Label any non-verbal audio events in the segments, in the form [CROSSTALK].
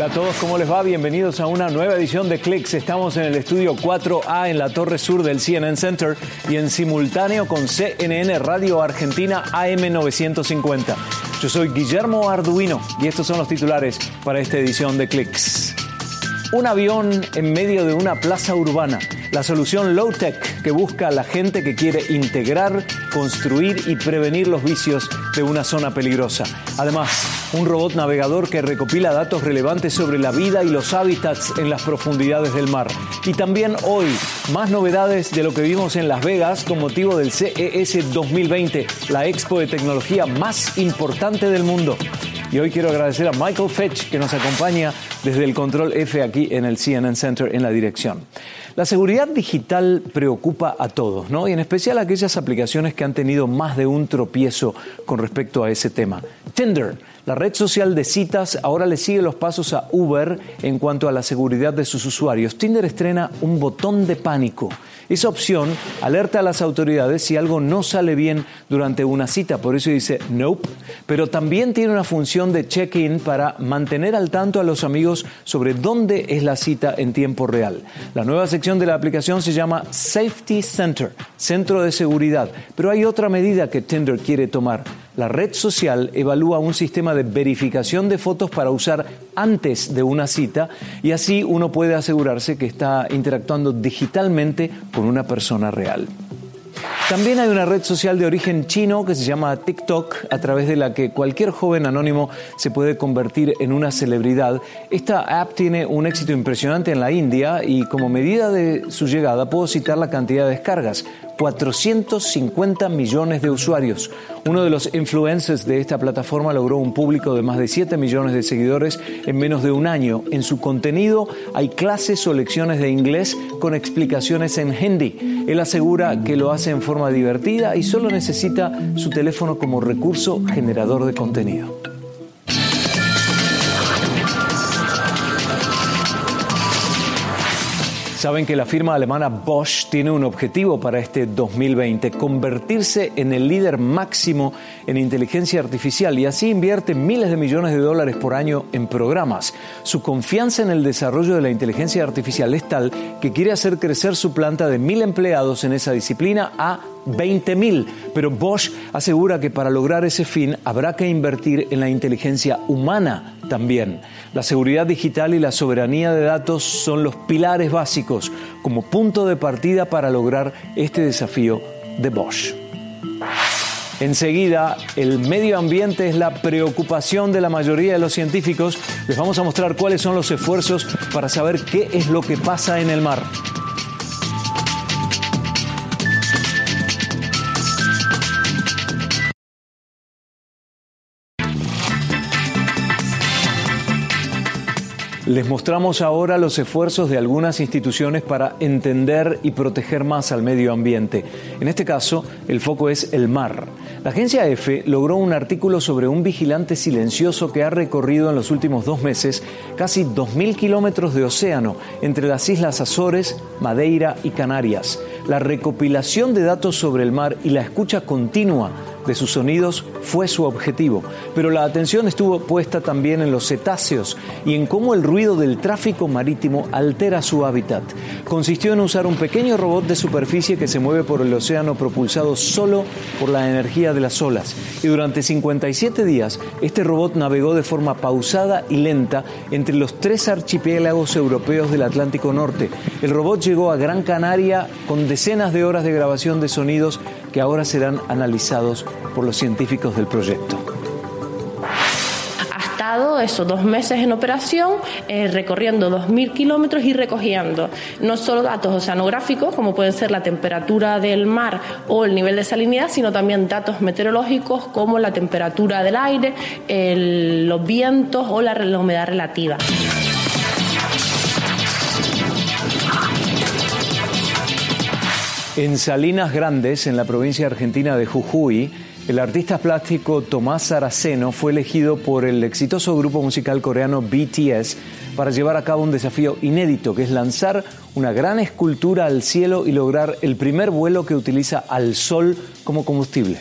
Hola a todos, ¿cómo les va? Bienvenidos a una nueva edición de Clicks. Estamos en el estudio 4A en la torre sur del CNN Center y en simultáneo con CNN Radio Argentina AM950. Yo soy Guillermo Arduino y estos son los titulares para esta edición de Clicks. Un avión en medio de una plaza urbana la solución low-tech que busca a la gente que quiere integrar, construir y prevenir los vicios de una zona peligrosa. Además, un robot navegador que recopila datos relevantes sobre la vida y los hábitats en las profundidades del mar. Y también hoy, más novedades de lo que vimos en Las Vegas con motivo del CES 2020, la expo de tecnología más importante del mundo. Y hoy quiero agradecer a Michael Fetch que nos acompaña desde el control F aquí en el CNN Center en la dirección. La seguridad digital preocupa a todos, ¿no? Y en especial a aquellas aplicaciones que han tenido más de un tropiezo con respecto a ese tema. Tinder, la red social de citas, ahora le sigue los pasos a Uber en cuanto a la seguridad de sus usuarios. Tinder estrena un botón de pánico esa opción alerta a las autoridades si algo no sale bien durante una cita, por eso dice nope, pero también tiene una función de check-in para mantener al tanto a los amigos sobre dónde es la cita en tiempo real. La nueva sección de la aplicación se llama Safety Center, centro de seguridad, pero hay otra medida que Tinder quiere tomar. La red social evalúa un sistema de verificación de fotos para usar antes de una cita y así uno puede asegurarse que está interactuando digitalmente con una persona real. También hay una red social de origen chino que se llama TikTok, a través de la que cualquier joven anónimo se puede convertir en una celebridad. Esta app tiene un éxito impresionante en la India y como medida de su llegada puedo citar la cantidad de descargas. 450 millones de usuarios. Uno de los influencers de esta plataforma logró un público de más de 7 millones de seguidores en menos de un año. En su contenido hay clases o lecciones de inglés con explicaciones en hindi. Él asegura que lo hace en forma divertida y solo necesita su teléfono como recurso generador de contenido. Saben que la firma alemana Bosch tiene un objetivo para este 2020, convertirse en el líder máximo en inteligencia artificial y así invierte miles de millones de dólares por año en programas. Su confianza en el desarrollo de la inteligencia artificial es tal que quiere hacer crecer su planta de mil empleados en esa disciplina a 20.000, pero Bosch asegura que para lograr ese fin habrá que invertir en la inteligencia humana también. La seguridad digital y la soberanía de datos son los pilares básicos como punto de partida para lograr este desafío de Bosch. Enseguida, el medio ambiente es la preocupación de la mayoría de los científicos. Les vamos a mostrar cuáles son los esfuerzos para saber qué es lo que pasa en el mar. Les mostramos ahora los esfuerzos de algunas instituciones para entender y proteger más al medio ambiente. En este caso, el foco es el mar. La agencia EFE logró un artículo sobre un vigilante silencioso que ha recorrido en los últimos dos meses casi 2.000 kilómetros de océano entre las islas Azores, Madeira y Canarias. La recopilación de datos sobre el mar y la escucha continua de sus sonidos fue su objetivo, pero la atención estuvo puesta también en los cetáceos y en cómo el ruido del tráfico marítimo altera su hábitat. Consistió en usar un pequeño robot de superficie que se mueve por el océano propulsado solo por la energía de las olas. Y durante 57 días, este robot navegó de forma pausada y lenta entre los tres archipiélagos europeos del Atlántico Norte. El robot llegó a Gran Canaria con decenas de horas de grabación de sonidos que ahora serán analizados por los científicos del proyecto Ha estado esos dos meses en operación, eh, recorriendo 2.000 kilómetros y recogiendo no solo datos oceanográficos, como pueden ser la temperatura del mar o el nivel de salinidad, sino también datos meteorológicos como la temperatura del aire, los vientos o la humedad relativa. En Salinas Grandes, en la provincia argentina de Jujuy, el artista plástico Tomás Saraceno fue elegido por el exitoso grupo musical coreano BTS para llevar a cabo un desafío inédito, que es lanzar una gran escultura al cielo y lograr el primer vuelo que utiliza al sol como combustible.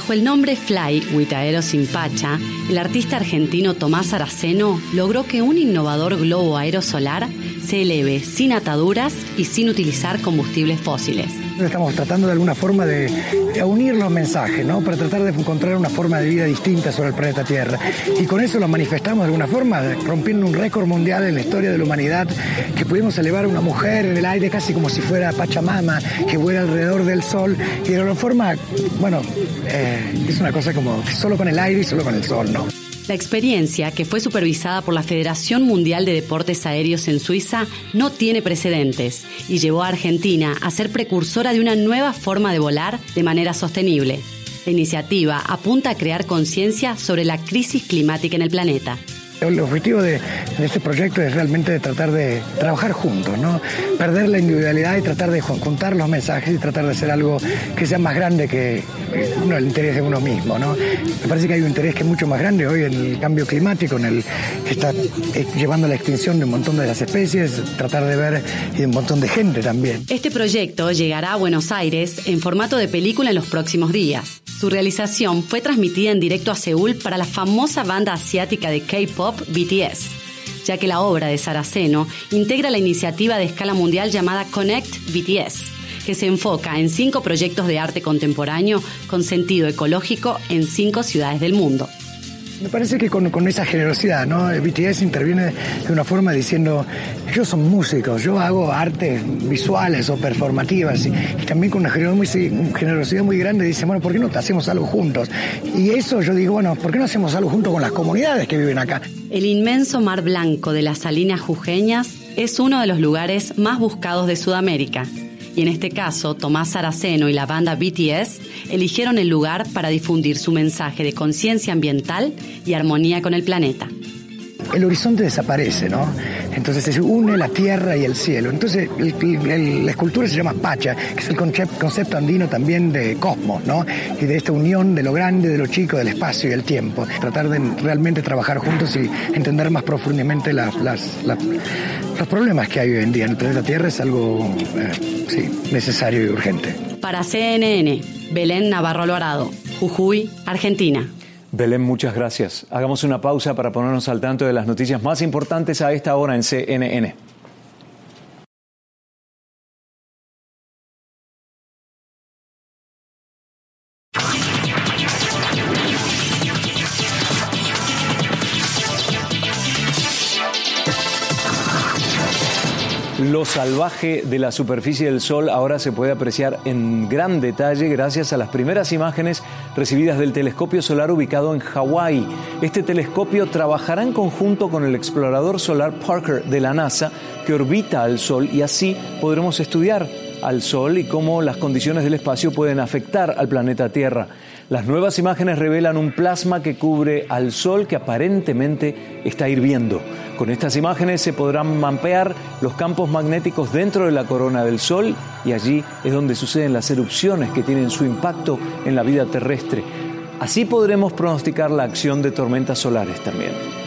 Bajo el nombre Fly with Aero Pacha, el artista argentino Tomás Araceno logró que un innovador globo aerosolar se eleve sin ataduras y sin utilizar combustibles fósiles. Estamos tratando de alguna forma de, unir los mensajes, ¿no? Para tratar de encontrar una forma de vida distinta sobre el planeta Tierra. Y con eso lo manifestamos de alguna forma, rompiendo un récord mundial en la historia de la humanidad, que pudimos elevar a una mujer en el aire casi como si fuera Pachamama, que vuela alrededor del sol. Y de alguna forma, bueno, eh, es una cosa como solo con el aire y solo con el sol, ¿no? La experiencia, que fue supervisada por la Federación Mundial de Deportes Aéreos en Suiza, no tiene precedentes y llevó a Argentina a ser precursora de una nueva forma de volar de manera sostenible. La iniciativa apunta a crear conciencia sobre la crisis climática en el planeta. El objetivo de, este proyecto es realmente tratar de trabajar juntos, ¿no? Perder la individualidad y tratar de juntar los mensajes y tratar de hacer algo que sea más grande que el interés de uno mismo, ¿no? Me parece que hay un interés que es mucho más grande hoy en el cambio climático, en el que está eh, llevando a la extinción de un montón de las especies, tratar de ver y de un montón de gente también. Este proyecto llegará a Buenos Aires en formato de película en los próximos días. Su realización fue transmitida en directo a Seúl para la famosa banda asiática de K-pop BTS, ya que la obra de Saraceno integra la iniciativa de escala mundial llamada Connect BTS, que se enfoca en cinco proyectos de arte contemporáneo con sentido ecológico en cinco ciudades del mundo. Me parece que con, esa generosidad, ¿no? BTS interviene de una forma diciendo, ellos son músicos, yo hago artes visuales o performativas y, también con una generosidad muy grande dice, bueno, ¿por qué no hacemos algo juntos? Y eso yo digo, bueno, ¿por qué no hacemos algo juntos con las comunidades que viven acá? El inmenso mar blanco de las salinas jujeñas es uno de los lugares más buscados de Sudamérica y en este caso Tomás Saraceno y la banda BTS eligieron el lugar para difundir su mensaje de conciencia ambiental y armonía con el planeta. El horizonte desaparece, ¿no? Entonces se une la tierra y el cielo. Entonces la escultura se llama Pacha, que es el concepto, andino también de cosmos, ¿no? Y de esta unión de lo grande, de lo chico, del espacio y el tiempo. Tratar de realmente trabajar juntos y entender más profundamente los problemas que hay hoy en día en el planeta Tierra es algo eh, necesario y urgente. Para CNN, Belén Navarro Alvarado, Jujuy, Argentina. Belén, muchas gracias. Hagamos una pausa para ponernos al tanto de las noticias más importantes a esta hora en CNN. Lo salvaje de la superficie del Sol ahora se puede apreciar en gran detalle gracias a las primeras imágenes recibidas del telescopio solar ubicado en Hawái. Este telescopio trabajará en conjunto con el explorador solar Parker de la NASA que orbita al Sol y así podremos estudiar al Sol y cómo las condiciones del espacio pueden afectar al planeta Tierra. Las nuevas imágenes revelan un plasma que cubre al Sol que aparentemente está hirviendo. Con estas imágenes se podrán mapear los campos magnéticos dentro de la corona del Sol y allí es donde suceden las erupciones que tienen su impacto en la vida terrestre. Así podremos pronosticar la acción de tormentas solares también.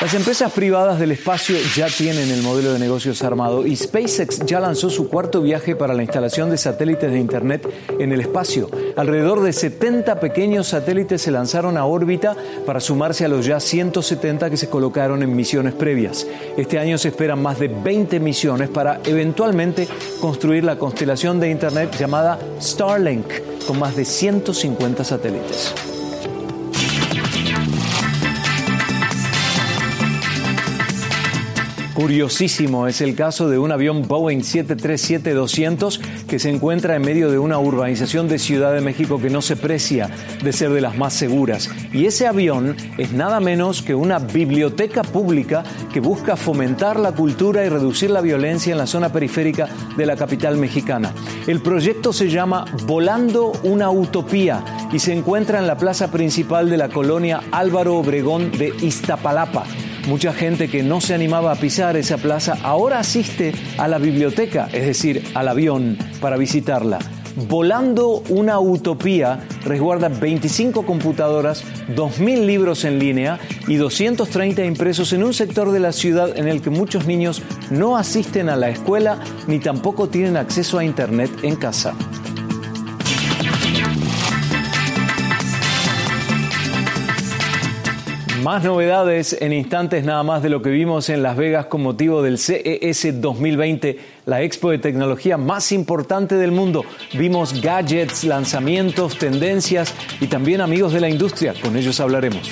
Las empresas privadas del espacio ya tienen el modelo de negocios armado y SpaceX ya lanzó su cuarto viaje para la instalación de satélites de Internet en el espacio. Alrededor de 70 pequeños satélites se lanzaron a órbita para sumarse a los ya 170 que se colocaron en misiones previas. Este año se esperan más de 20 misiones para eventualmente construir la constelación de Internet llamada Starlink, con más de 150 satélites. Curiosísimo es el caso de un avión Boeing 737-200 que se encuentra en medio de una urbanización de Ciudad de México que no se precia de ser de las más seguras. Y ese avión es nada menos que una biblioteca pública que busca fomentar la cultura y reducir la violencia en la zona periférica de la capital mexicana. El proyecto se llama Volando una Utopía y se encuentra en la plaza principal de la colonia Álvaro Obregón de Iztapalapa. Mucha gente que no se animaba a pisar esa plaza ahora asiste a la biblioteca, es decir, al avión, para visitarla. Volando una utopía resguarda 25 computadoras, 2.000 libros en línea y 230 impresos en un sector de la ciudad en el que muchos niños no asisten a la escuela ni tampoco tienen acceso a Internet en casa. Más novedades en instantes nada más de lo que vimos en Las Vegas con motivo del CES 2020, la expo de tecnología más importante del mundo. Vimos gadgets, lanzamientos, tendencias y también amigos de la industria. Con ellos hablaremos.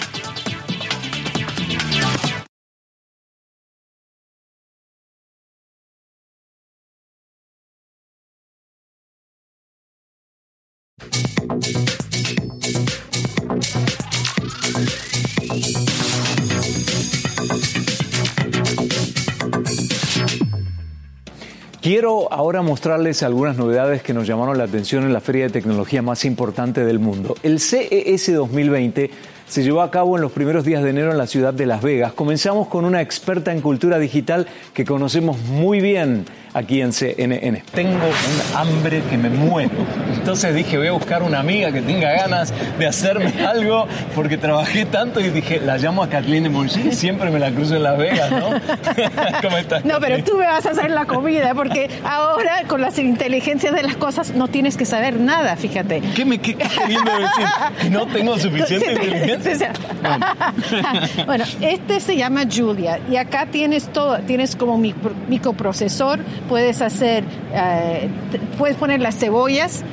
Quiero ahora mostrarles algunas novedades que nos llamaron la atención en la feria de tecnología más importante del mundo. El CES 2020 se llevó a cabo en los primeros días de enero en la ciudad de Las Vegas. Comenzamos con una experta en cultura digital que conocemos muy bien aquí en CNN. Tengo un hambre que me muero. Entonces dije, voy a buscar una amiga que tenga ganas de hacerme [LAUGHS] algo porque trabajé tanto y dije, la llamo a Kathleen de Monchi, siempre me la cruzo en Las Vegas, ¿no? [LAUGHS] ¿Cómo estás? No, pero tú me vas a hacer la comida porque ahora con las inteligencias de las cosas no tienes que saber nada, fíjate. ¿Qué me qué, queriendo decir? ¿Que no tengo [LAUGHS] suficiente inteligencia? [LAUGHS] [LAUGHS] bueno, este se llama Julia y acá tienes todo, tienes como microprocesor, puedes hacer, eh, puedes poner las cebollas,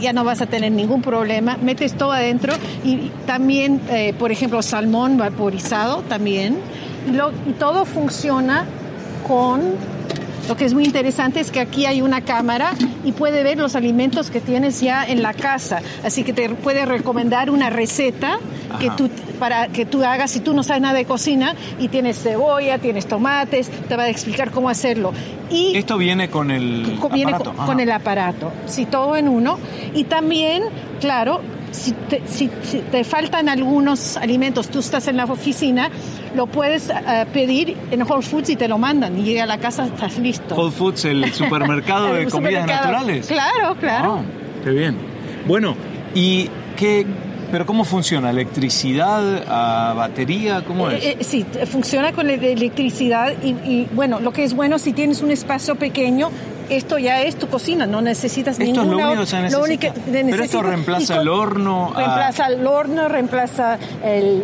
ya no vas a tener ningún problema, metes todo adentro y también, eh, por ejemplo, salmón vaporizado también, y todo funciona con lo que es muy interesante es que aquí hay una cámara y puede ver los alimentos que tienes ya en la casa. Así que te puede recomendar una receta que tú, para que tú hagas si tú no sabes nada de cocina y tienes cebolla, tienes tomates, te va a explicar cómo hacerlo. Y Esto viene con el viene aparato. Con, con el aparato, sí, todo en uno. Y también, claro, si te, faltan algunos alimentos, tú estás en la oficina, lo puedes eh, pedir en Whole Foods y te lo mandan y llega a la casa, estás listo. Whole Foods, el [LAUGHS] supermercado de comidas naturales. Claro, claro. Ah, qué bien. Bueno, ¿y qué, pero cómo funciona? ¿Electricidad a batería? ¿Cómo es? Eh, eh, sí, funciona con electricidad y, y, bueno, lo que es bueno si tienes un espacio pequeño esto ya es tu cocina, no necesitas esto ninguna... Es lo único que se Pero esto reemplaza el horno... Reemplaza el horno, reemplaza el,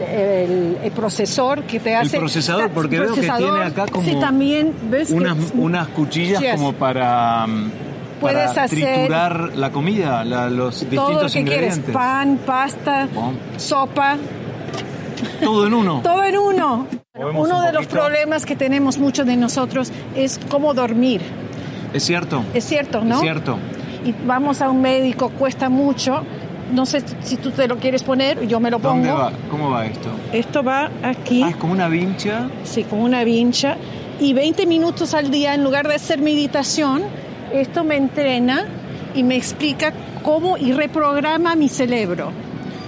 el, procesador que te hace... El procesador, porque veo que tiene acá como... Sí, también, ¿ves? Unas, unas cuchillas como para... Puedes para triturar la comida, los distintos todo lo que ingredientes. Quieres, pan, pasta, sopa. Todo en uno. [LAUGHS] todo en uno. Uno de los problemas que tenemos muchos de nosotros es cómo dormir. Es cierto. Es cierto, ¿no? Es cierto. Y vamos a un médico, cuesta mucho. No sé si tú te lo quieres poner, yo me lo pongo. ¿Dónde va? ¿Cómo va esto? Esto va aquí. Ah, es como una vincha. Sí, como una vincha. Y 20 minutos al día, en lugar de hacer meditación, esto me entrena y me explica cómo y reprograma mi cerebro.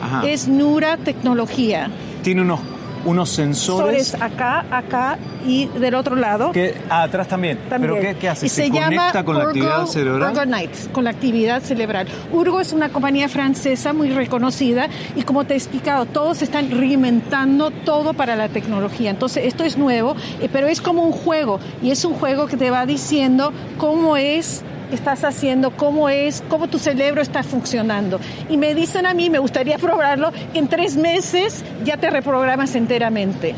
Ajá. Es Nura Tecnología. Tiene unos unos sensores. acá, acá y del otro lado. Que, ah, atrás también. ¿Pero qué, qué hace? ¿Se, conecta con la actividad cerebral? Urgo Night, con la actividad cerebral. Urgo es una compañía francesa muy reconocida y como te he explicado, todos están reinventando todo para la tecnología. Entonces, esto es nuevo, eh, pero es como un juego y es un juego que te va diciendo cómo es estás haciendo, cómo es, cómo tu cerebro está funcionando. Y me dicen a mí, me gustaría probarlo, en tres meses ya te reprogramas enteramente.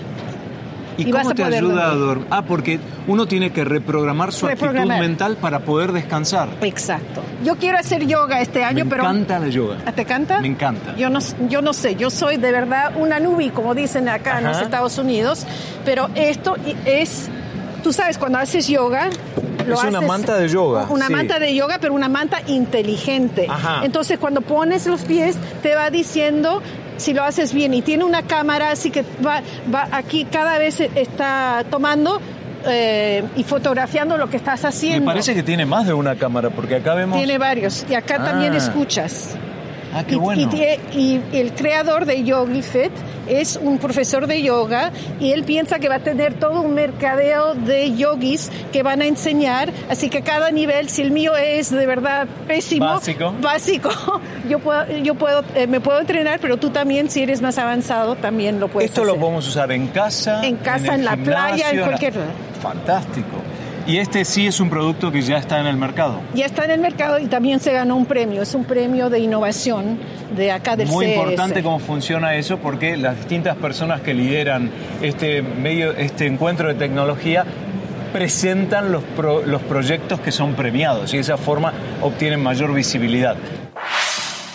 ¿Y, cómo te ayuda a dormir? Ah, porque uno tiene que reprogramar su actitud mental para poder descansar. Exacto. Yo quiero hacer yoga este año, pero... Me encanta la yoga. ¿Te encanta? Me encanta. Yo no, yo no sé, yo soy de verdad una nubi, como dicen acá en los Estados Unidos, pero esto es... Tú sabes, cuando haces yoga, es una manta de yoga. Una manta de yoga, pero una manta inteligente. Entonces, cuando pones los pies, te va diciendo si lo haces bien. Y tiene una cámara, así que va, va aquí cada vez está tomando eh, y fotografiando lo que estás haciendo. Me parece que tiene más de una cámara, porque acá vemos. Tiene varios, y acá también ah. escuchas. Ah, qué bueno. y, el creador de Yogi Fit es un profesor de yoga y él piensa que va a tener todo un mercadeo de yogis que van a enseñar, así que cada nivel, si el mío es de verdad pésimo, básico, básico [LAUGHS] yo puedo, yo puedo, eh, me puedo entrenar, pero tú también, si eres más avanzado, también lo puedes Esto lo podemos usar en casa, en casa, en, la playa, en cualquier Fantástico. Y este sí es un producto que ya está en el mercado. Ya está en el mercado y también se ganó un premio. Es un premio de innovación de acá del Muy importante cómo funciona eso porque las distintas personas que lideran este medio, este encuentro de tecnología presentan los, pro- los proyectos que son premiados y de esa forma obtienen mayor visibilidad.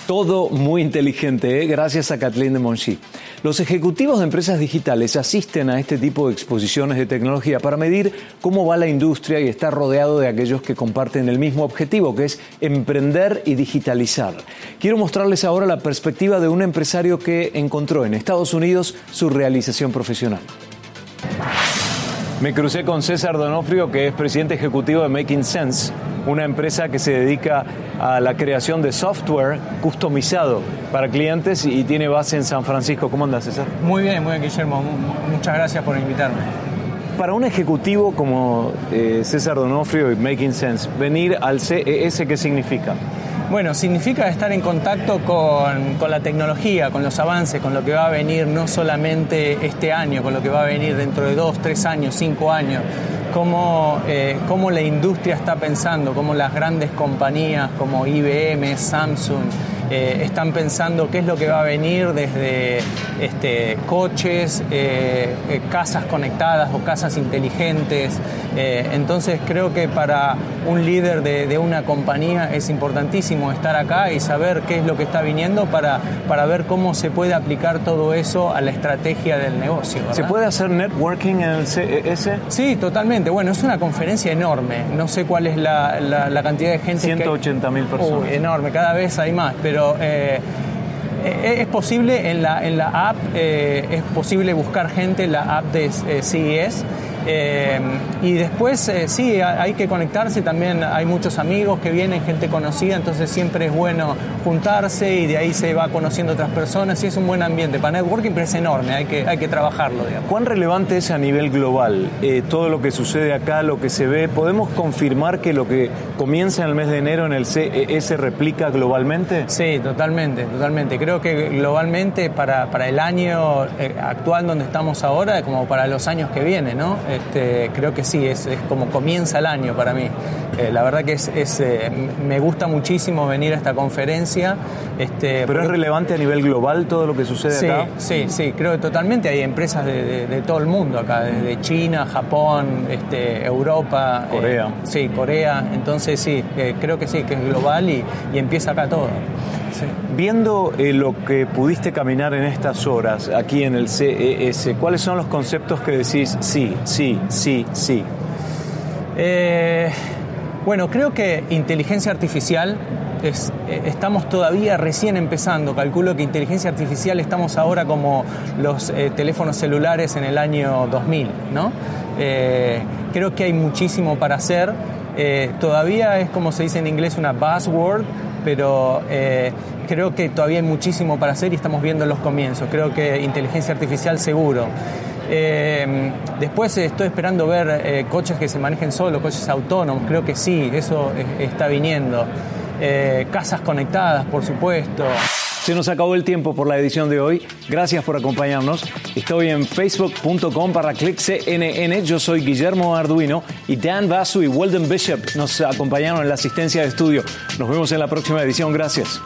Todo muy inteligente, ¿eh? gracias a Kathleen de Monchi. Los ejecutivos de empresas digitales asisten a este tipo de exposiciones de tecnología para medir cómo va la industria y estar rodeado de aquellos que comparten el mismo objetivo, que es emprender y digitalizar. Quiero mostrarles ahora la perspectiva de un empresario que encontró en Estados Unidos su realización profesional. Me crucé con César Donofrio, que es presidente ejecutivo de Making Sense, una empresa que se dedica a la creación de software customizado para clientes y tiene base en San Francisco. ¿Cómo andas, César? Muy bien, muy bien, Guillermo. Mu- Muchas gracias por invitarme. Para un ejecutivo como eh, César Donofrio y Making Sense, venir al CES, ¿qué significa? Bueno, significa estar en contacto con, con la tecnología, con los avances, con lo que va a venir no solamente este año, con lo que va a venir dentro de dos, tres años, cinco años. Cómo, eh, cómo la industria está pensando, cómo las grandes compañías como IBM, Samsung, eh, están pensando qué es lo que va a venir desde este, coches, eh, eh, casas conectadas o casas inteligentes. Entonces creo que para un líder de, de una compañía es importantísimo estar acá y saber qué es lo que está viniendo para, para ver cómo se puede aplicar todo eso a la estrategia del negocio. ¿Se puede hacer networking en el CES? Sí, totalmente. Bueno, es una conferencia enorme. No sé cuál es la, la- la cantidad de gente. que- 180.000 personas. Uy, enorme, cada vez hay más. Pero eh, eh, es posible en la, en la app, eh, es posible buscar gente en la app de eh, CES. Eh, y después, eh, sí, ha- hay que conectarse. También hay muchos amigos que vienen, gente conocida. Entonces, siempre es bueno juntarse y de ahí se va conociendo otras personas. Y es un buen ambiente para networking, pero es enorme. Hay que, hay que trabajarlo, digamos. ¿Cuán relevante es a nivel global eh, todo lo que sucede acá, lo que se ve? ¿Podemos confirmar que lo que comienza en el mes de enero en el CES replica globalmente? Sí, totalmente, totalmente. Creo que globalmente para, para el año actual donde estamos ahora, como para los años que vienen, ¿no? Este, creo que sí, es, es como comienza el año para mí. Eh, la verdad que es, es, eh, me gusta muchísimo venir a esta conferencia. Este, ¿Pero es relevante a nivel global todo lo que sucede Sí, acá? sí, sí, creo que totalmente. Hay empresas de, de- de todo el mundo acá, desde China, Japón, este, Europa. eh, Corea. sí, Corea. Entonces sí, creo que sí, que es global y, y empieza acá todo. Sí. Viendo eh, lo que pudiste caminar en estas horas aquí en el CES, ¿cuáles son los conceptos que decís sí, sí, sí, sí? Eh, bueno, creo que inteligencia artificial es, eh, estamos todavía recién empezando. Calculo que inteligencia artificial estamos ahora como los eh, teléfonos celulares en el año 2000, ¿no? Eh, creo que hay muchísimo para hacer. Eh, todavía es como se dice en inglés una buzzword, pero eh, creo que todavía hay muchísimo para hacer y estamos viendo los comienzos. Creo que inteligencia artificial seguro. Eh, después estoy esperando ver eh, coches que se manejen solo, coches autónomos, creo que sí, eso está viniendo. Eh, casas conectadas, por supuesto. Se nos acabó el tiempo por la edición de hoy. Gracias por acompañarnos. Estoy en facebook.com para clickcnn. Yo soy Guillermo Arduino y Dan Basu y Weldon Bishop nos acompañaron en la asistencia de estudio. Nos vemos en la próxima edición. Gracias.